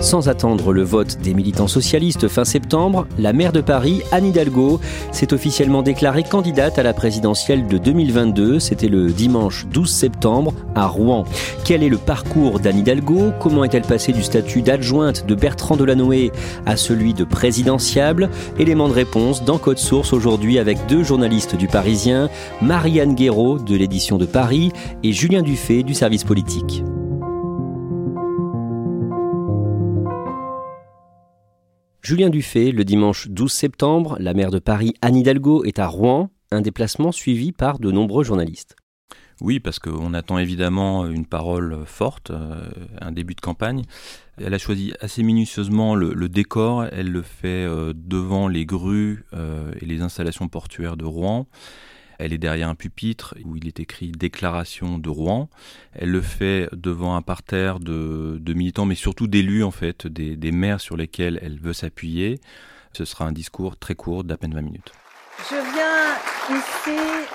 Sans attendre le vote des militants socialistes fin septembre, la maire de Paris, Anne Hidalgo, s'est officiellement déclarée candidate à la présidentielle de 2022. C'était le dimanche 12 septembre à Rouen. Quel est le parcours d'Anne Hidalgo? Comment est-elle passée du statut d'adjointe de Bertrand Delanoë à celui de présidentiable? Élément de réponse dans Code Source aujourd'hui avec deux journalistes du Parisien, Marianne Guéraud de l'édition de Paris et Julien Dufay du service politique. Julien Dufay, le dimanche 12 septembre, la maire de Paris, Anne Hidalgo, est à Rouen, un déplacement suivi par de nombreux journalistes. Oui, parce qu'on attend évidemment une parole forte, euh, un début de campagne. Elle a choisi assez minutieusement le, le décor. Elle le fait euh, devant les grues euh, et les installations portuaires de Rouen. Elle est derrière un pupitre où il est écrit Déclaration de Rouen. Elle le fait devant un parterre de, de militants, mais surtout d'élus, en fait, des, des maires sur lesquels elle veut s'appuyer. Ce sera un discours très court, d'à peine 20 minutes. Je viens ici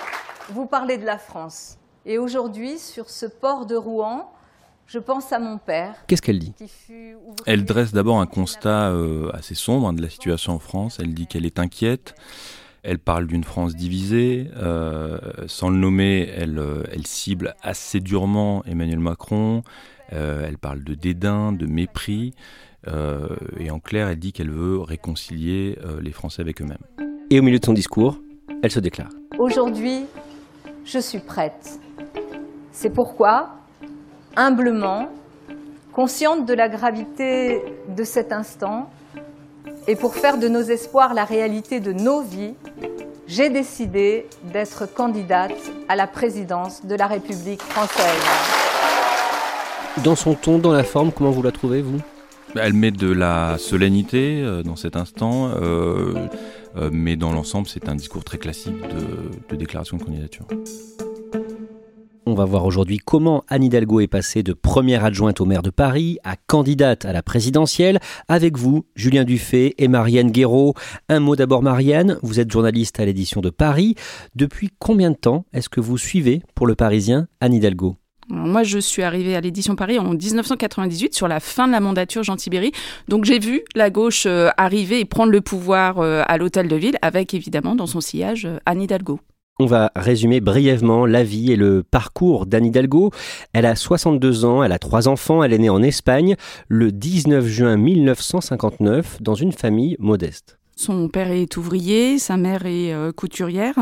vous parler de la France. Et aujourd'hui, sur ce port de Rouen, je pense à mon père. Qu'est-ce qu'elle dit? Elle dresse d'abord un constat euh, assez sombre hein, de la situation en France. Elle dit qu'elle est inquiète. Elle parle d'une France divisée. Euh, sans le nommer, elle, euh, elle cible assez durement Emmanuel Macron. Euh, elle parle de dédain, de mépris. Euh, et en clair, elle dit qu'elle veut réconcilier euh, les Français avec eux-mêmes. Et au milieu de son discours, elle se déclare. Aujourd'hui, je suis prête. C'est pourquoi, humblement, consciente de la gravité de cet instant, et pour faire de nos espoirs la réalité de nos vies, j'ai décidé d'être candidate à la présidence de la République française. Dans son ton, dans la forme, comment vous la trouvez, vous? Elle met de la solennité euh, dans cet instant, euh, euh, mais dans l'ensemble, c'est un discours très classique de, de déclaration de candidature. On va voir aujourd'hui comment Anne Hidalgo est passée de première adjointe au maire de Paris à candidate à la présidentielle. Avec vous, Julien Dufay et Marianne Guéraud. Un mot d'abord, Marianne. Vous êtes journaliste à l'édition de Paris. Depuis combien de temps est-ce que vous suivez pour le Parisien Anne Hidalgo? Moi, je suis arrivée à l'édition Paris en 1998, sur la fin de la mandature Jean Tibéry. Donc, j'ai vu la gauche euh, arriver et prendre le pouvoir euh, à l'hôtel de ville, avec évidemment dans son sillage euh, Anne Hidalgo. On va résumer brièvement la vie et le parcours d'Anne Hidalgo. Elle a 62 ans, elle a trois enfants, elle est née en Espagne le 19 juin 1959 dans une famille modeste. Son père est ouvrier, sa mère est euh, couturière.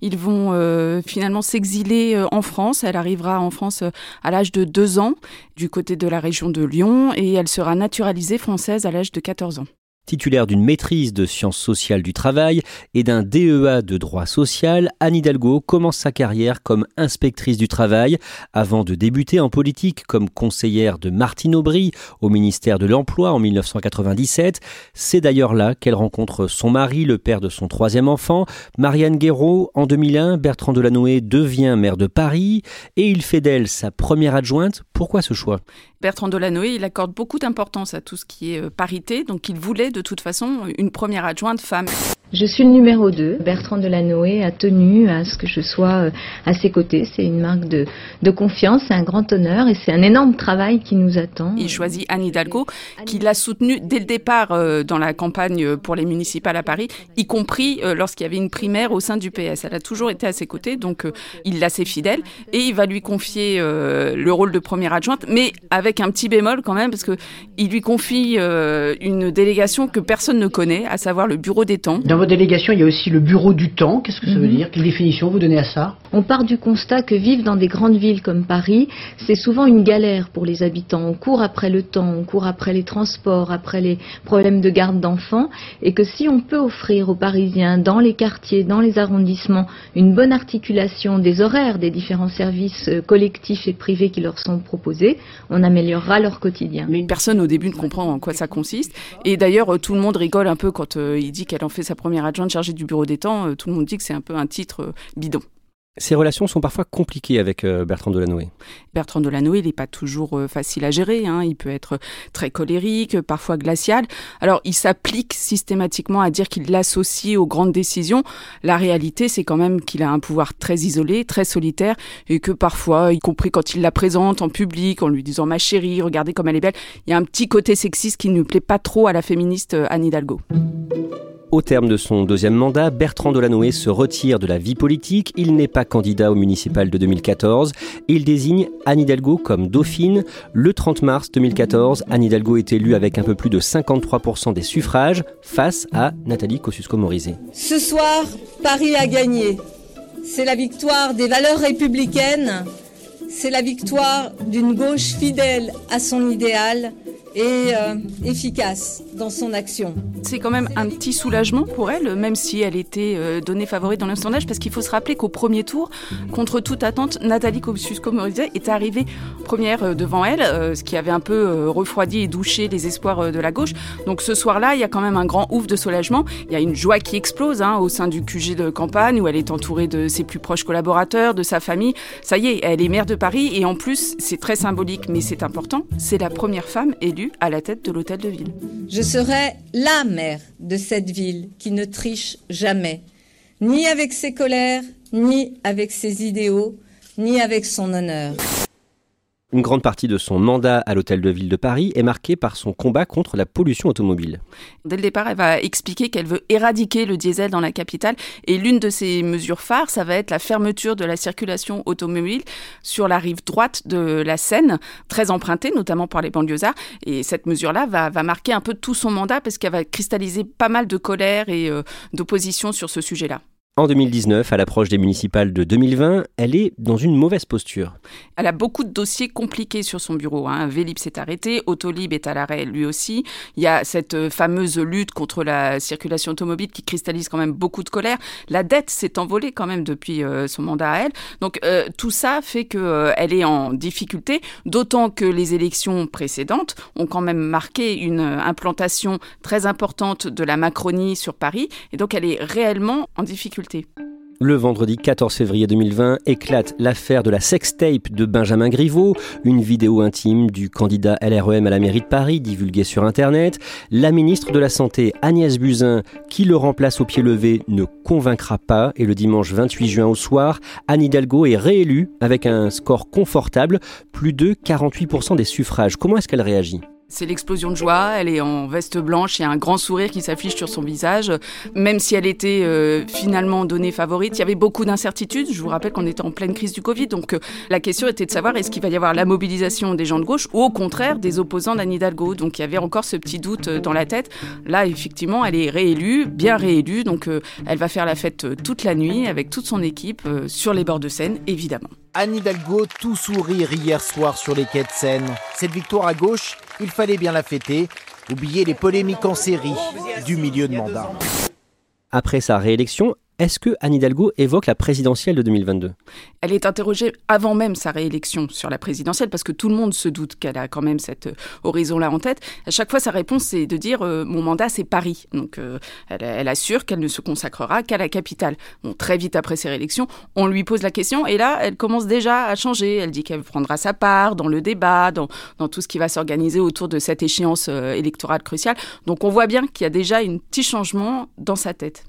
Ils vont euh, finalement s'exiler euh, en France. Elle arrivera en France à l'âge de deux ans, du côté de la région de Lyon, et elle sera naturalisée française à l'âge de 14 ans. Titulaire d'une maîtrise de sciences sociales du travail et d'un DEA de droit social, Anne Hidalgo commence sa carrière comme inspectrice du travail avant de débuter en politique comme conseillère de Martine Aubry au ministère de l'Emploi en 1997. C'est d'ailleurs là qu'elle rencontre son mari, le père de son troisième enfant, Marianne Guéraud. En 2001, Bertrand Delanoë devient maire de Paris et il fait d'elle sa première adjointe. Pourquoi ce choix? Bertrand Delanoë, il accorde beaucoup d'importance à tout ce qui est euh, parité, donc il voulait de toute façon une première adjointe femme. Je suis le numéro 2. Bertrand Delanoë a tenu à ce que je sois euh, à ses côtés. C'est une marque de, de confiance, c'est un grand honneur et c'est un énorme travail qui nous attend. Il choisit Anne Hidalgo, qui l'a soutenu dès le départ euh, dans la campagne pour les municipales à Paris, y compris euh, lorsqu'il y avait une primaire au sein du PS. Elle a toujours été à ses côtés, donc il l'a assez fidèle et il va lui confier le rôle de première adjointe, mais avec un petit bémol quand même, parce que il lui confie une délégation que personne ne connaît, à savoir le bureau des temps votre délégation, il y a aussi le bureau du temps. Qu'est-ce que ça veut mhm. dire? Quelle définition vous donnez à ça? On part du constat que vivre dans des grandes villes comme Paris, c'est souvent une galère pour les habitants. On court après le temps, on court après les transports, après les problèmes de garde d'enfants, et que si on peut offrir aux Parisiens, dans les quartiers, dans les arrondissements, une bonne articulation des horaires des différents services euh, collectifs et privés qui leur sont proposés, on améliorera leur quotidien. Mais personne au début ne comprend en quoi ça consiste. Et d'ailleurs, tout le monde rigole un peu quand euh, il dit qu'elle en fait sa première première adjointe chargée du bureau des temps, euh, tout le monde dit que c'est un peu un titre euh, bidon. Ces relations sont parfois compliquées avec euh, Bertrand Delanoë. Bertrand Delanoë, il n'est pas toujours facile à gérer. Hein. Il peut être très colérique, parfois glacial. Alors, il s'applique systématiquement à dire qu'il l'associe aux grandes décisions. La réalité, c'est quand même qu'il a un pouvoir très isolé, très solitaire, et que parfois, y compris quand il la présente en public, en lui disant ma chérie, regardez comme elle est belle, il y a un petit côté sexiste qui ne plaît pas trop à la féministe Anne Hidalgo. Au terme de son deuxième mandat, Bertrand Delanoë se retire de la vie politique. Il n'est pas candidat au municipal de 2014. Il désigne Anne Hidalgo comme dauphine. Le 30 mars 2014, Anne Hidalgo est élue avec un peu plus de 53% des suffrages face à Nathalie Kosciusko-Morizet. Ce soir, Paris a gagné. C'est la victoire des valeurs républicaines. C'est la victoire d'une gauche fidèle à son idéal et euh, efficace dans son action. C'est quand même un petit soulagement pour elle, même si elle était euh, donnée favorite dans le sondage, parce qu'il faut se rappeler qu'au premier tour, contre toute attente, Nathalie Kosciusko-Morizet est arrivée première euh, devant elle, ce qui avait un peu refroidi et douché les espoirs de la gauche. Donc ce soir-là, il y a quand même un grand ouf de soulagement. Il y a une joie qui explose hein, au sein du QG de campagne, où elle est entourée de ses plus proches collaborateurs, de sa famille. Ça y est, elle est maire de Paris, et en plus, c'est très symbolique, mais c'est important, c'est la première femme élue à la tête de l'hôtel de ville. Je serai la mère de cette ville qui ne triche jamais, ni avec ses colères, ni avec ses idéaux, ni avec son honneur. Une grande partie de son mandat à l'Hôtel de Ville de Paris est marquée par son combat contre la pollution automobile. Dès le départ, elle va expliquer qu'elle veut éradiquer le diesel dans la capitale et l'une de ses mesures phares, ça va être la fermeture de la circulation automobile sur la rive droite de la Seine, très empruntée notamment par les banlieusards. Et cette mesure-là va, marquer un peu tout son mandat parce qu'elle va cristalliser pas mal de colère et euh, d'opposition sur ce sujet-là. En 2019, à l'approche des municipales de 2020, elle est dans une mauvaise posture. Elle a beaucoup de dossiers compliqués sur son bureau. Hein. Vélib s'est arrêté, Autolib est à l'arrêt lui aussi. Il y a cette euh, fameuse lutte contre la circulation automobile qui cristallise quand même beaucoup de colère. La dette s'est envolée quand même depuis euh, son mandat à elle. Donc euh, tout ça fait qu'elle est en difficulté, d'autant que les élections précédentes ont quand même marqué une implantation très importante de la Macronie sur Paris. Et donc elle est réellement en difficulté. Le vendredi 14 février 2020 éclate l'affaire de la sextape de Benjamin Griveaux, une vidéo intime du candidat LREM à la mairie de Paris divulguée sur Internet. La ministre de la Santé, Agnès Buzyn, qui le remplace au pied levé, ne convaincra pas et le dimanche 28 juin au soir, Anne Hidalgo est réélue avec un score confortable, plus de 48% des suffrages. Comment est-ce qu'elle réagit? C'est l'explosion de joie, elle est en veste blanche et un grand sourire qui s'affiche sur son visage. Même si elle était euh, finalement donnée favorite, il y avait beaucoup d'incertitudes. Je vous rappelle qu'on était en pleine crise du Covid, donc euh, la question était de savoir est-ce qu'il va y avoir la mobilisation des gens de gauche ou au contraire des opposants d'Anne Hidalgo? Donc il y avait encore ce petit doute euh, dans la tête. Là, effectivement, elle est réélue, bien réélue, donc elle va faire la fête toute la nuit avec toute son équipe sur les bords de Seine, évidemment. Anne Hidalgo, tout sourire hier soir sur les quais de Seine. Cette victoire à gauche, il fallait bien la fêter. Oubliez les polémiques en série du milieu de mandat. Après sa réélection, est-ce que Anne Hidalgo évoque la présidentielle de 2022 Elle est interrogée avant même sa réélection sur la présidentielle parce que tout le monde se doute qu'elle a quand même cet euh, horizon-là en tête. À chaque fois, sa réponse, c'est de dire euh, mon mandat, c'est Paris. Donc, euh, elle, assure qu'elle ne se consacrera qu'à la capitale. Bon, très vite après ses réélections, on lui pose la question et là, elle commence déjà à changer. Elle dit qu'elle prendra sa part dans le débat, dans, dans tout ce qui va s'organiser autour de cette échéance électorale cruciale. Donc, on voit bien qu'il y a déjà un petit changement dans sa tête.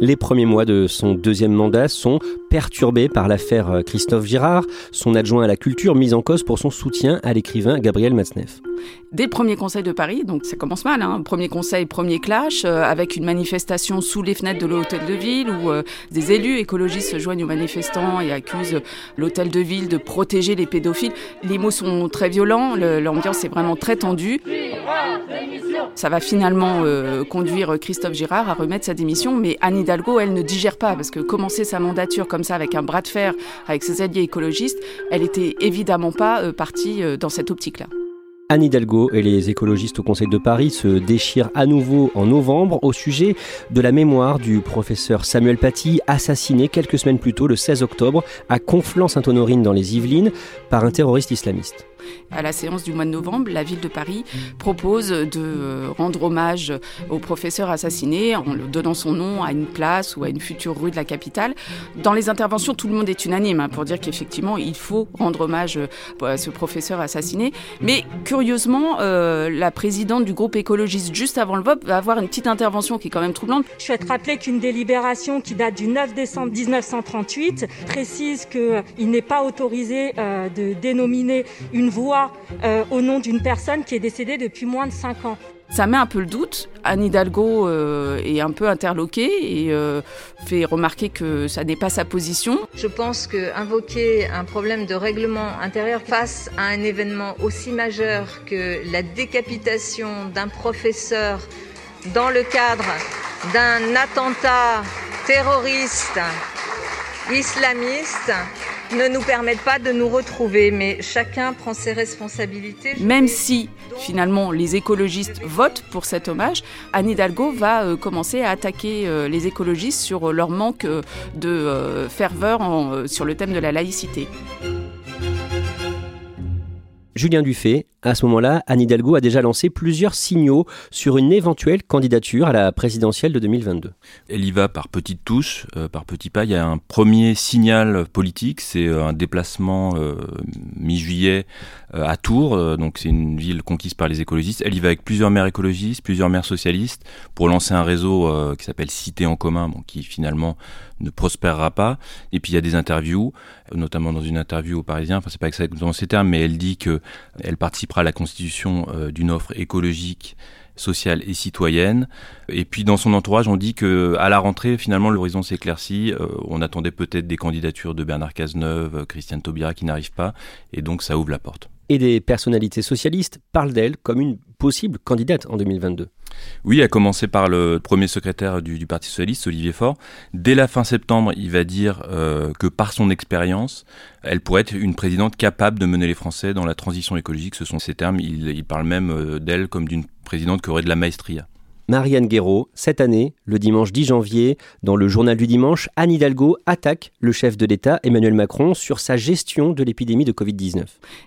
Les premiers mois de son deuxième mandat sont perturbés par l'affaire Christophe Girard, son adjoint à la culture mis en cause pour son soutien à l'écrivain Gabriel Matzneff. Dès le premier conseil de Paris, donc ça commence mal, hein, premier conseil, premier clash, euh, avec une manifestation sous les fenêtres de l'hôtel de ville où euh, des élus écologistes se joignent aux manifestants et accusent l'hôtel de ville de protéger les pédophiles. Les mots sont très violents, l'ambiance est vraiment très tendue. Ça va finalement euh, conduire Christophe Girard à remettre sa démission, mais Anne Hidalgo, elle ne digère pas, parce que commencer sa mandature comme avec un bras de fer avec ses alliés écologistes, elle était évidemment pas partie dans cette optique-là. Anne Hidalgo et les écologistes au Conseil de Paris se déchirent à nouveau en novembre au sujet de la mémoire du professeur Samuel Paty, assassiné quelques semaines plus tôt, le 16 octobre, à Conflans-Sainte-Honorine dans les Yvelines, par un terroriste islamiste. À la séance du mois de novembre, la ville de Paris propose de rendre hommage au professeur assassiné en donnant son nom à une place ou à une future rue de la capitale. Dans les interventions, tout le monde est unanime hein, pour dire qu'effectivement, il faut rendre hommage euh, à ce professeur assassiné. Mais curieusement, euh, la présidente du groupe écologiste juste avant le vote va avoir une petite intervention qui est quand même troublante. Je souhaite rappeler qu'une délibération qui date du 9 décembre 1938 précise qu'il n'est pas autorisé euh, de dénominer une voix euh, au nom d'une personne qui est décédée depuis moins de 5 ans. Ça met un peu le doute. Anne Hidalgo euh, est un peu interloquée et euh, fait remarquer que ça n'est pas sa position. Je pense qu'invoquer un problème de règlement intérieur face à un événement aussi majeur que la décapitation d'un professeur dans le cadre d'un attentat terroriste islamiste ne nous permettent pas de nous retrouver, mais chacun prend ses responsabilités. Même si finalement les écologistes votent pour cet hommage, Anne Hidalgo va euh, commencer à attaquer euh, les écologistes sur leur manque euh, de ferveur sur le thème de la laïcité. Julien Dufay, à ce moment-là, Anne Hidalgo a déjà lancé plusieurs signaux sur une éventuelle candidature à la présidentielle de 2022. Elle y va par petites touches, euh, par petits pas. Il y a un premier signal politique, c'est euh, un déplacement euh, mi-juillet à Tours, donc c'est une ville conquise par les écologistes. Elle y va avec plusieurs maires écologistes, plusieurs maires socialistes, pour lancer un réseau qui s'appelle Cité en commun, qui finalement ne prospérera pas. Et puis il y a des interviews, notamment dans une interview au Parisien, enfin c'est pas exactement ces termes, mais elle dit que elle participera à la constitution euh, d'une offre écologique sociale et citoyenne. Et puis dans son entourage, on dit que à la rentrée, finalement, l'horizon s'éclaircit. Euh, on attendait peut-être des candidatures de Bernard Cazeneuve, Christiane Taubira qui n'arrivent pas, et donc ça ouvre la porte. Et des personnalités socialistes parlent d'elle comme une possible candidate en 2022. Oui, à commencer par le premier secrétaire du, Parti socialiste, Olivier Faure. Dès la fin septembre, il va dire euh, que par son expérience, elle pourrait être une présidente capable de mener les Français dans la transition écologique. Ce sont ses termes. Il, parle même euh, d'elle comme d'une présidente qui aurait de la maestria. Marianne Guéraud, cette année, le dimanche 10 janvier, dans le journal du dimanche, Anne Hidalgo attaque le chef de l'État, Emmanuel Macron, sur sa gestion de l'épidémie de Covid-19.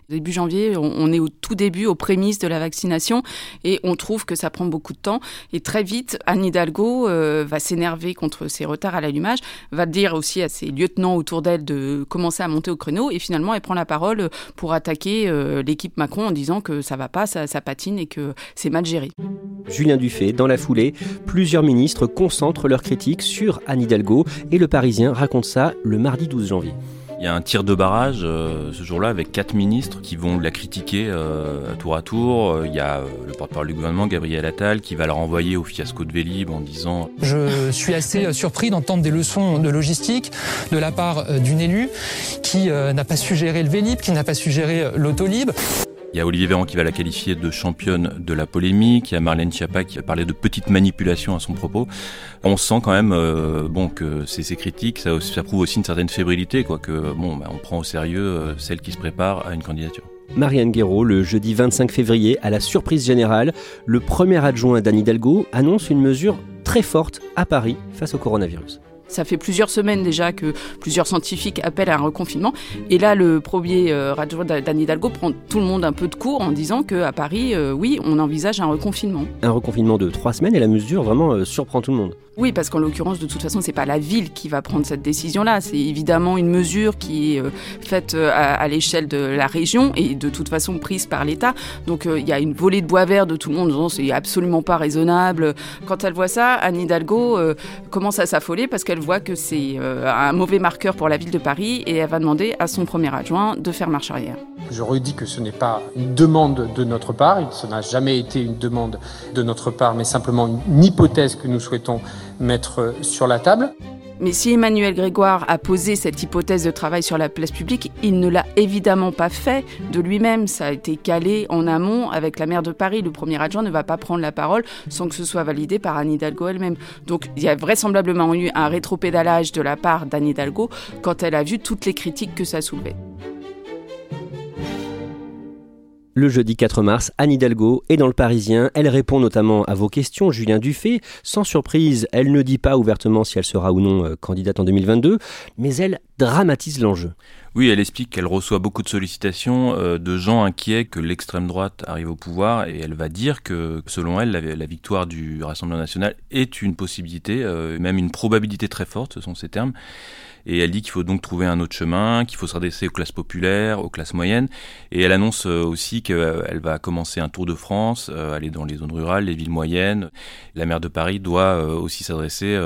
Début janvier, on est au tout début, aux prémices de la vaccination, et on trouve que ça prend beaucoup de temps. Et très vite, Anne Hidalgo euh, va s'énerver contre ses retards à l'allumage, va dire aussi à ses lieutenants autour d'elle de commencer à monter au créneau, et finalement, elle prend la parole pour attaquer euh, l'équipe Macron en disant que ça va pas, ça, ça patine et que c'est mal géré. Julien Dufay, dans la foulée, plusieurs ministres concentrent leurs critiques sur Anne Hidalgo et le Parisien raconte ça le mardi 12 janvier. Il y a un tir de barrage euh, ce jour-là avec quatre ministres qui vont la critiquer euh, tour à tour. Il y a euh, le porte-parole du gouvernement, Gabriel Attal, qui va la renvoyer au fiasco de Vélib en disant Je suis assez surpris d'entendre des leçons de logistique de la part d'une élue qui n'a pas su gérer le Vélib, qui n'a pas su gérer l'autolib. Il y a Olivier Véran qui va la qualifier de championne de la polémique. Il y a Marlène Schiappa qui va parler de petites manipulations à son propos. On sent quand même euh, bon que ces, critiques, ça, ça, prouve aussi une certaine fébrilité, quoi. Que bon, bah, on prend au sérieux euh, celle qui se prépare à une candidature. Marianne Guéraud, le jeudi 25 février, à la surprise générale, le premier adjoint d'Anne Hidalgo annonce une mesure très forte à Paris face au coronavirus. Ça fait plusieurs semaines déjà que plusieurs scientifiques appellent à un reconfinement. Et là, le premier euh, radio d'Anne Hidalgo prend tout le monde un peu de court en disant qu'à Paris, euh, oui, on envisage un reconfinement. Un reconfinement de trois semaines et la mesure vraiment euh, surprend tout le monde. Oui, parce qu'en l'occurrence, de toute façon, c'est pas la ville qui va prendre cette décision-là. C'est évidemment une mesure qui est faite à, l'échelle de la région et de toute façon prise par l'État. Donc il y a une volée de bois vert de tout le monde disant c'est absolument pas raisonnable. Quand elle voit ça, Anne Hidalgo commence à s'affoler parce qu'elle elle voit que c'est euh, un mauvais marqueur pour la ville de Paris et elle va demander à son premier adjoint de faire marche arrière. Je redis que ce n'est pas une demande de notre part, ce n'a jamais été une demande de notre part, mais simplement une hypothèse que nous souhaitons mettre sur la table. Mais si Emmanuel Grégoire a posé cette hypothèse de travail sur la place publique, il ne l'a évidemment pas fait de lui-même. Ça a été calé en amont avec la maire de Paris. Le premier adjoint ne va pas prendre la parole sans que ce soit validé par Anne Hidalgo elle-même. Donc il y a vraisemblablement eu un rétropédalage de la part d'Anne Hidalgo quand elle a vu toutes les critiques que ça soulevait. Le jeudi 4 mars, Anne Hidalgo est dans le Parisien. Elle répond notamment à vos questions, Julien Dufay. Sans surprise, elle ne dit pas ouvertement si elle sera ou non euh, candidate en 2022, mais elle dramatise l'enjeu. Oui, elle explique qu'elle reçoit beaucoup de sollicitations euh, de gens inquiets que l'extrême droite arrive au pouvoir et elle va dire que selon elle, la, victoire du Rassemblement national est une possibilité, euh, même une probabilité très forte, ce sont ces termes. Et elle dit qu'il faut donc trouver un autre chemin, qu'il faut s'adresser aux classes populaires, aux classes moyennes. Et elle annonce euh, aussi qu'elle va commencer un tour de France, euh, aller dans les zones rurales, les villes moyennes. La maire de Paris doit euh, aussi s'adresser,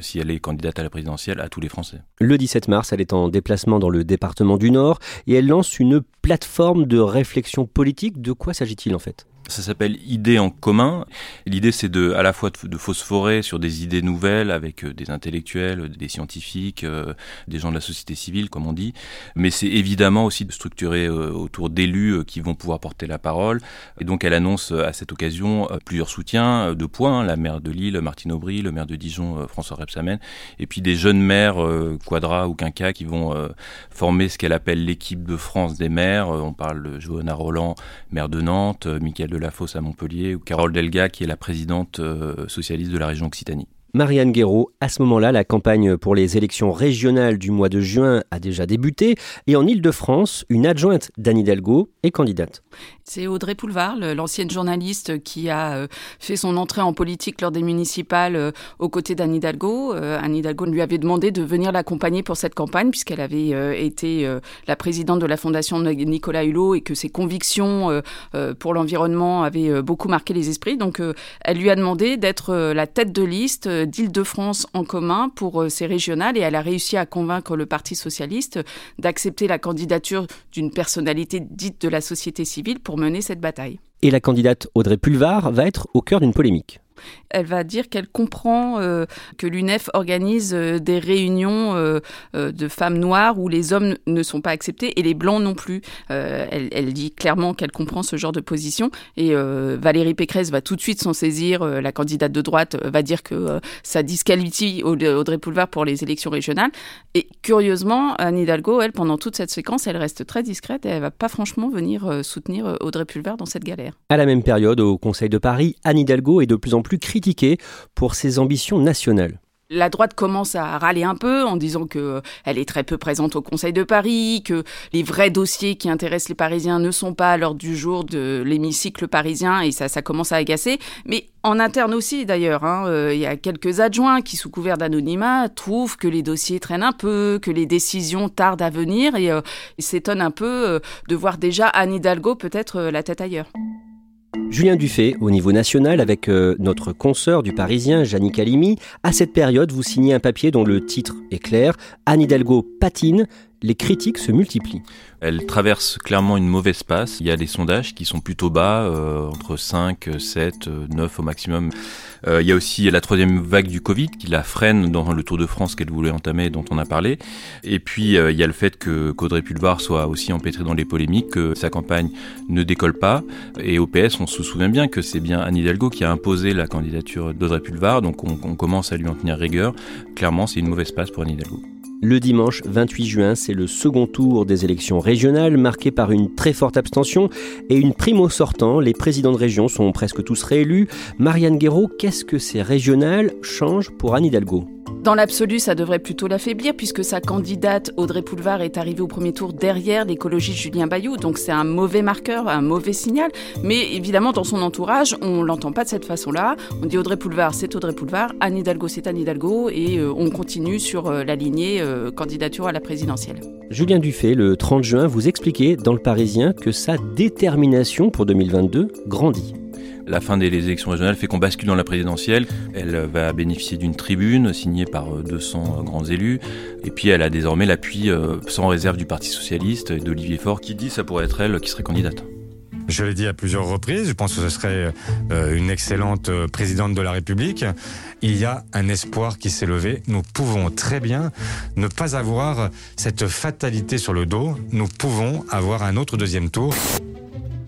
si elle est candidate à la présidentielle, à tous les Français. Le 17 mars, elle est en déplacement dans le département du Nord et elle lance une plateforme de réflexion politique. De quoi s'agit-il en fait? Ça s'appelle Idées en commun. L'idée, c'est de, à la fois de, phosphorer sur des idées nouvelles avec euh, des intellectuels, des scientifiques, euh, des gens de la société civile, comme on dit. Mais c'est évidemment aussi de structurer euh, autour d'élus qui vont pouvoir porter la parole. Et donc, elle annonce à cette occasion plusieurs soutiens de points. Hein, la maire de Lille, Martine Aubry, le maire de Dijon, François Rebsamen. Et puis des jeunes maires, Quadra ou Quinca, qui vont former ce qu'elle appelle l'équipe de France des maires. On parle de Johanna Roland, maire de Nantes, Michael de la Fosse à Montpellier, ou Carole Delga, qui est la présidente euh, socialiste de la région Occitanie. Marianne Guéraud, à ce moment-là, la campagne pour les élections régionales du mois de juin a déjà débuté et en Ile-de-France, une adjointe d'Anne Hidalgo est candidate. C'est Audrey Poulevard, l'ancienne journaliste qui a euh, fait son entrée en politique lors des municipales euh, aux côtés d'Anne Hidalgo. Euh, Anne Hidalgo lui avait demandé de venir l'accompagner pour cette campagne puisqu'elle avait été la présidente de la fondation Nicolas Hulot et que ses convictions pour l'environnement avaient beaucoup marqué les esprits. Donc elle lui a demandé d'être la tête de liste d'Île-de-France en commun pour ces régionales et elle a réussi à convaincre le Parti socialiste d'accepter la candidature d'une personnalité dite de la société civile pour mener cette bataille. Et la candidate Audrey Pulvar va être au cœur d'une polémique elle va dire qu'elle comprend euh, que l'UNEF organise euh, des réunions euh, de femmes noires où les hommes ne sont pas acceptés et les blancs non plus. Elle, dit clairement qu'elle comprend ce genre de position et Valérie Pécresse va tout de suite s'en saisir. la candidate de droite va dire que ça disqualifie Audrey Poulevard pour les élections régionales. Et curieusement, Anne Hidalgo, elle, pendant toute cette séquence, elle reste très discrète et elle va pas franchement venir soutenir Audrey Pulvar dans cette galère. À la même période, au Conseil de Paris, Anne Hidalgo est de plus en plus pour ses ambitions nationales. La droite commence à râler un peu en disant que euh, elle est très peu présente au Conseil de Paris, que les vrais dossiers qui intéressent les Parisiens ne sont pas à l'ordre du jour de l'hémicycle parisien et ça, commence à agacer. Mais en interne aussi d'ailleurs, hein, euh, il y a quelques adjoints qui, sous couvert d'anonymat, trouvent que les dossiers traînent un peu, que les décisions tardent à venir et euh, s'étonnent un peu de voir déjà Anne Hidalgo peut-être la tête ailleurs. Julien Dufay, au niveau national, avec euh, notre consoeur du Parisien, Jannick Halimi, à cette période, vous signez un papier dont le titre est clair Anne Hidalgo patine, les critiques se multiplient. Elle traverse clairement une mauvaise passe. Il y a des sondages qui sont plutôt bas, euh, entre 5, 7, 9 au maximum. Euh, il y a aussi la troisième vague du Covid qui la freine dans le Tour de France qu'elle voulait entamer, dont on a parlé. Et puis il y a le fait que qu'Audrey Pulvar soit aussi empêtrée dans les polémiques, que sa campagne ne décolle pas. Et au PS, on se souvient bien que c'est bien Anne Hidalgo qui a imposé la candidature d'Audrey Pulvar, donc on, commence à lui en tenir rigueur. Clairement, c'est une mauvaise passe pour Anne Hidalgo. Le dimanche 28 juin, c'est le second tour des élections régionales marqué par une très forte abstention et une primo sortant. Les présidents de région sont presque tous réélus. Marianne Guéraud, qu'est-ce que ces régionales changent pour Anne Hidalgo Dans l'absolu, ça devrait plutôt l'affaiblir puisque sa candidate Audrey Poulevard est arrivée au premier tour derrière l'écologiste Julien Bayou. Donc c'est un mauvais marqueur, un mauvais signal. Mais évidemment, dans son entourage, on l'entend pas de cette façon-là. On dit Audrey Poulevard, c'est Audrey Poulevard. Anne Hidalgo, c'est Anne Hidalgo. Et euh, on continue sur euh, la lignée euh, candidature à la présidentielle. Julien Dufay, le 30 juin, vous expliquait dans Le Parisien que sa détermination pour 2022 grandit. La fin des élections régionales fait qu'on bascule dans la présidentielle. Elle va bénéficier d'une tribune signée par 200 grands élus. Et puis elle a désormais l'appui sans réserve du Parti Socialiste et d'Olivier Faure qui dit que ça pourrait être elle qui serait candidate. Je l'ai dit à plusieurs reprises, je pense que ce serait une excellente présidente de la République. Il y a un espoir qui s'est levé. Nous pouvons très bien ne pas avoir cette fatalité sur le dos. Nous pouvons avoir un autre deuxième tour.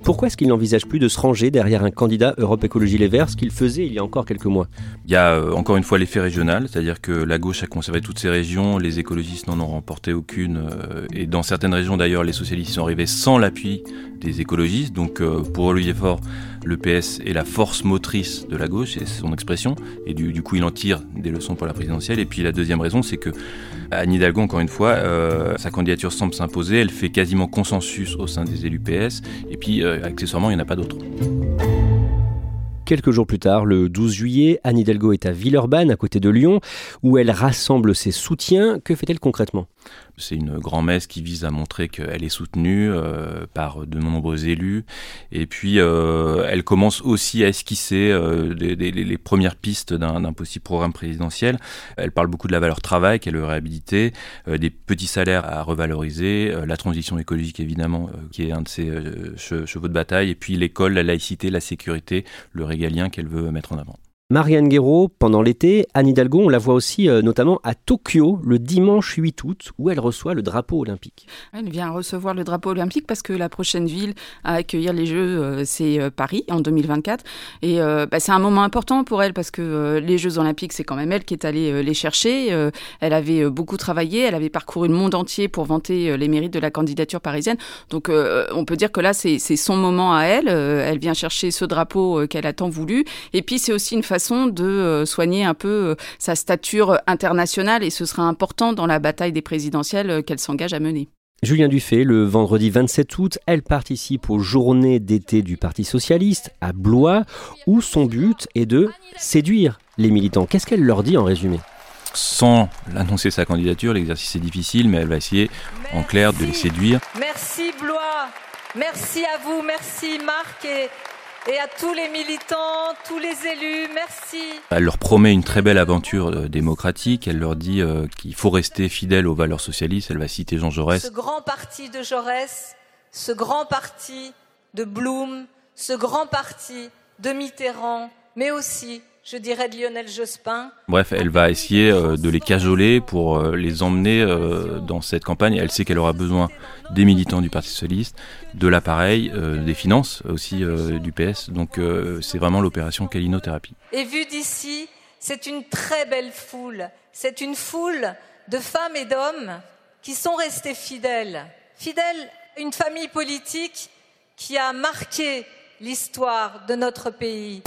Pourquoi est-ce qu'il n'envisage plus de se ranger derrière un candidat Europe Écologie Les Verts, ce qu'il faisait il y a encore quelques mois? Il y a euh, encore une fois l'effet régional, c'est-à-dire que la gauche a conservé toutes ces régions, les écologistes n'en ont remporté aucune, euh, et dans certaines régions d'ailleurs, les socialistes sont arrivés sans l'appui des écologistes. Donc euh, pour Olivier Faure, le PS est la force motrice de la gauche, c'est son expression, et du, coup il en tire des leçons pour la présidentielle. Et puis la deuxième raison, c'est que Anne Hidalgo, encore une fois, euh, sa candidature semble s'imposer, elle fait quasiment consensus au sein des élus PS, et puis euh, accessoirement, il n'y en a pas d'autres. Quelques jours plus tard, le 12 juillet, Anne Hidalgo est à Villeurbanne, à côté de Lyon, où elle rassemble ses soutiens. Que fait-elle concrètement? C'est une grand-messe qui vise à montrer qu'elle est soutenue euh, par de nombreux élus. Et puis, euh, elle commence aussi à esquisser euh, les, les, les, premières pistes d'un possible programme présidentiel. Elle parle beaucoup de la valeur travail qu'elle veut réhabiliter, euh, des petits salaires à revaloriser, euh, la transition écologique évidemment, euh, qui est un de ses chevaux de bataille, et puis l'école, la laïcité, la sécurité, le régalien qu'elle veut mettre en avant. Marianne Guéraud, pendant l'été, Anne Hidalgo, on la voit aussi euh, notamment à Tokyo le dimanche 8 août, où elle reçoit le drapeau olympique. Elle vient recevoir le drapeau olympique parce que la prochaine ville à accueillir les Jeux, euh, c'est euh, Paris en 2024. Et bah, c'est un moment important pour elle parce que les Jeux olympiques, c'est quand même elle qui est allée les chercher. elle avait beaucoup travaillé, elle avait parcouru le monde entier pour vanter les mérites de la candidature parisienne. Donc on peut dire que là, c'est son moment à elle. elle vient chercher ce drapeau qu'elle a tant voulu. Et puis c'est aussi une façon de soigner un peu sa stature internationale et ce sera important dans la bataille des présidentielles qu'elle s'engage à mener. Julien Dufay, le vendredi 27 août, elle participe aux journées d'été du Parti Socialiste à Blois, où son but est de séduire les militants. Qu'est-ce qu'elle leur dit en résumé? Sans annoncer sa candidature, l'exercice est difficile, mais elle va essayer, merci. en clair, de les séduire. Merci Blois, merci à vous, merci Marc et, et à tous les militants, tous les élus, merci. Elle leur promet une très belle aventure euh, démocratique, elle leur dit euh, qu'il faut rester fidèle aux valeurs socialistes, elle va citer Jean Jaurès. Ce grand parti de Jaurès, ce grand parti de Blum, ce grand parti de Mitterrand, mais aussi je dirais de Lionel Jospin. Bref, elle va essayer euh, de les cajoler pour euh, les emmener euh, dans cette campagne. Elle sait qu'elle aura besoin des militants du Parti Socialiste, de l'appareil, des finances aussi du PS. Donc c'est vraiment l'opération calinothérapie. Et vu d'ici, c'est une très belle foule. C'est une foule de femmes et d'hommes qui sont restés fidèles. Fidèles à une famille politique qui a marqué l'histoire de notre pays.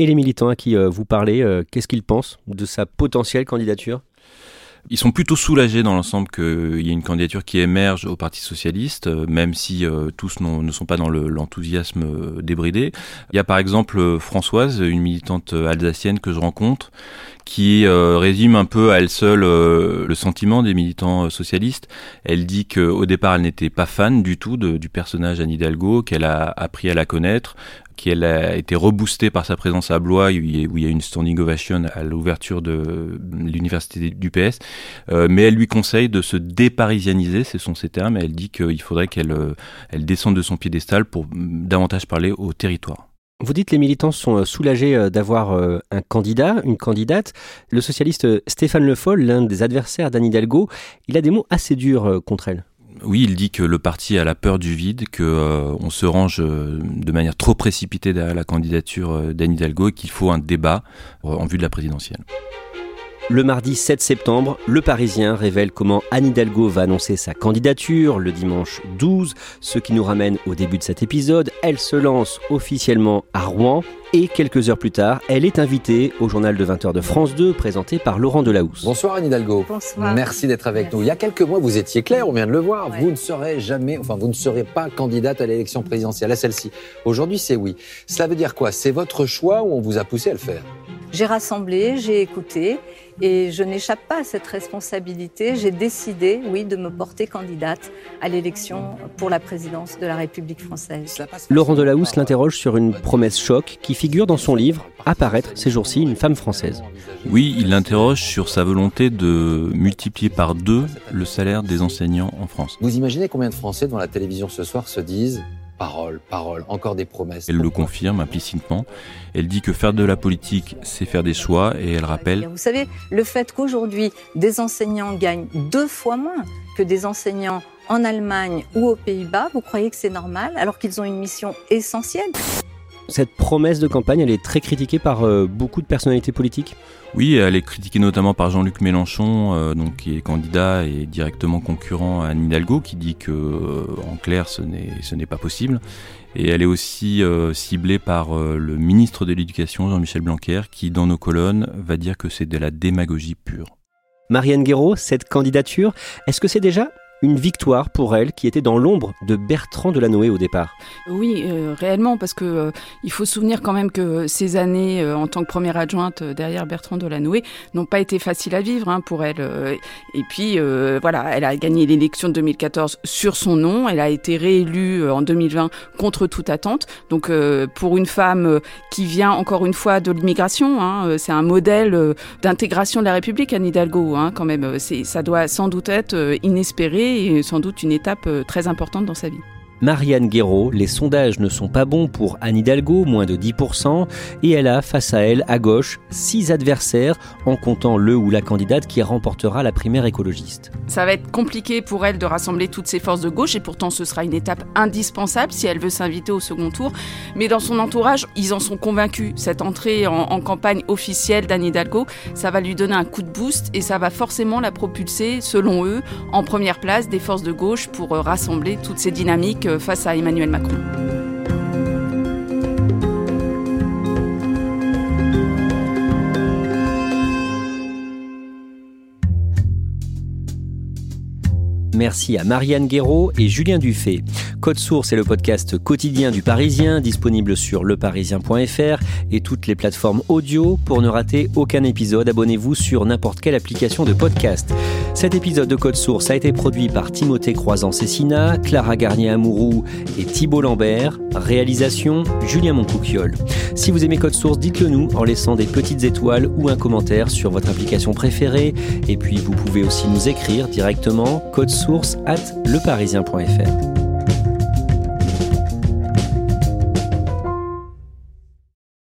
Et les militants à qui euh, vous parlez, euh, qu'est-ce qu'ils pensent de sa potentielle candidature? Ils sont plutôt soulagés dans l'ensemble qu'il y ait une candidature qui émerge au Parti Socialiste, euh, même si euh, tous ne sont pas dans l'enthousiasme le, débridé. Il y a par exemple Françoise, une militante alsacienne que je rencontre, qui euh, résume un peu à elle seule euh, le sentiment des militants socialistes. Elle dit qu'au départ, elle n'était pas fan du tout du personnage Anne Hidalgo, qu'elle a appris à la connaître, qu'elle a été reboostée par sa présence à Blois, où il y a une standing ovation à l'ouverture de l'université du PS. Euh, mais elle lui conseille de se déparisianiser, ce sont ses termes, et elle dit qu'il faudrait qu'elle elle descende de son piédestal pour davantage parler au territoire. Vous dites les militants sont soulagés d'avoir un candidat, une candidate. Le socialiste Stéphane Le Foll, l'un des adversaires d'Anne Hidalgo, il a des mots assez durs contre elle. Oui, il dit que le parti a la peur du vide, que euh, on se range de manière trop précipitée derrière la candidature d'Anne Hidalgo et qu'il faut un débat en vue de la présidentielle. Le mardi 7 septembre, Le Parisien révèle comment Anne Hidalgo va annoncer sa candidature le dimanche 12, ce qui nous ramène au début de cet épisode. Elle se lance officiellement à Rouen et quelques heures plus tard, elle est invitée au journal de 20h de France 2 présenté par Laurent Delahousse. Bonsoir Anne Hidalgo. Bonsoir. Merci d'être avec nous. Il y a quelques mois, vous étiez clair, on vient de le voir. Vous ne serez jamais, enfin, vous ne serez pas candidate à l'élection présidentielle, à celle-ci. Aujourd'hui, c'est oui. Cela veut dire quoi? C'est votre choix ou on vous a poussé à le faire? J'ai rassemblé, j'ai écouté et je n'échappe pas à cette responsabilité. J'ai décidé, oui, de me porter candidate à l'élection pour la présidence de la République française. Laurent Delahousse l'interroge sur une promesse choc qui figure dans son livre Apparaître ces jours-ci une femme française. Oui, il l'interroge sur sa volonté de multiplier par deux le salaire des enseignants en France. Vous imaginez combien de Français devant la télévision ce soir se disent Parole, parole, encore des promesses. Elle le confirme implicitement. Elle dit que faire de la politique, c'est faire des choix et elle rappelle. Vous savez, le fait qu'aujourd'hui des enseignants gagnent deux fois moins que des enseignants en Allemagne ou aux Pays-Bas, vous croyez que c'est normal alors qu'ils ont une mission essentielle? Cette promesse de campagne, elle est très critiquée par euh, beaucoup de personnalités politiques. Oui, elle est critiquée notamment par Jean-Luc Mélenchon, euh, donc qui est candidat et directement concurrent à Anne Hidalgo, qui dit que, euh, en clair, ce n'est ce n'est pas possible. Et elle est aussi ciblée par le ministre de l'Éducation, Jean-Michel Blanquer, qui, dans nos colonnes, va dire que c'est de la démagogie pure. Marianne Guéraud, cette candidature, est-ce que c'est déjà une victoire pour elle qui était dans l'ombre de Bertrand Delanoë au départ. Oui, euh, réellement, parce que euh, il faut se souvenir quand même que ces années euh, en tant que première adjointe derrière Bertrand Delanoë n'ont pas été faciles à vivre hein, pour elle. et puis voilà, elle a gagné l'élection de 2014 sur son nom, elle a été réélue en 2020 contre toute attente. Donc pour une femme qui vient encore une fois de l'immigration, hein, c'est un modèle d'intégration de la République, Anne Hidalgo, hein, quand même. Ça doit sans doute être euh, et sans doute une étape euh, très importante dans sa vie. Marianne Guéraud, les sondages ne sont pas bons pour Anne Hidalgo, moins de 10%, et elle a face à elle, à gauche, six adversaires, en comptant le ou la candidate qui remportera la primaire écologiste. Ça va être compliqué pour elle de rassembler toutes ses forces de gauche et pourtant ce sera une étape indispensable si elle veut s'inviter au second tour. Mais dans son entourage, ils en sont convaincus. Cette entrée en, en campagne officielle d'Anne Hidalgo, ça va lui donner un coup de boost et ça va forcément la propulser, selon eux, en première place des forces de gauche pour euh, rassembler toutes ces dynamiques face à Emmanuel Macron. Merci à Marianne Guéraud et Julien Dufay. Code Source est le podcast quotidien du Parisien, disponible sur leparisien.fr et toutes les plateformes audio. Pour ne rater aucun épisode, abonnez-vous sur n'importe quelle application de podcast. Cet épisode de Code Source a été produit par Timothée Croisant-Cessina, Clara Garnier-Amouroux et Thibault Lambert. Réalisation Julien Moncouquiole. Si vous aimez Code Source, dites-le nous en laissant des petites étoiles ou un commentaire sur votre application préférée. Et puis vous pouvez aussi nous écrire directement code source at leparisien.fr.